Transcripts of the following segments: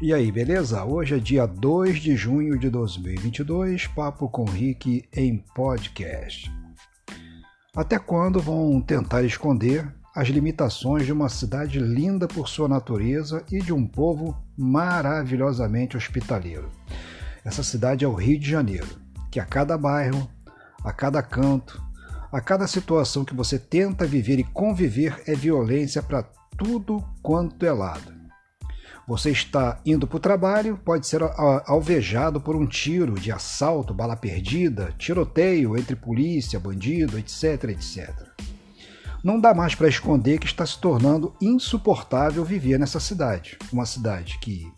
E aí, beleza? Hoje é dia 2 de junho de 2022, Papo com Rick em podcast. Até quando vão tentar esconder as limitações de uma cidade linda por sua natureza e de um povo maravilhosamente hospitaleiro? Essa cidade é o Rio de Janeiro, que a cada bairro, a cada canto, a cada situação que você tenta viver e conviver é violência para tudo quanto é lado. Você está indo para o trabalho, pode ser alvejado por um tiro de assalto, bala perdida, tiroteio entre polícia, bandido, etc, etc. Não dá mais para esconder que está se tornando insuportável viver nessa cidade. Uma cidade que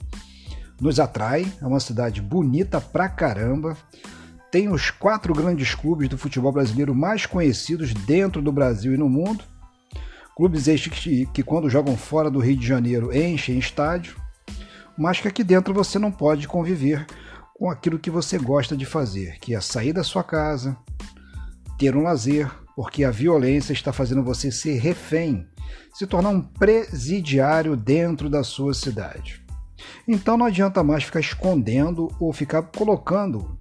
nos atrai, é uma cidade bonita pra caramba, tem os quatro grandes clubes do futebol brasileiro mais conhecidos dentro do Brasil e no mundo, Clubes estes que, que, quando jogam fora do Rio de Janeiro, enchem estádio, mas que aqui dentro você não pode conviver com aquilo que você gosta de fazer, que é sair da sua casa, ter um lazer, porque a violência está fazendo você ser refém, se tornar um presidiário dentro da sua cidade. Então não adianta mais ficar escondendo ou ficar colocando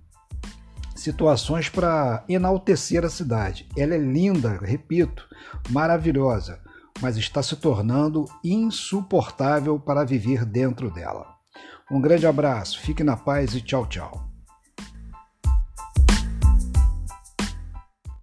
situações para enaltecer a cidade. Ela é linda, repito, maravilhosa, mas está se tornando insuportável para viver dentro dela. Um grande abraço, fique na paz e tchau, tchau.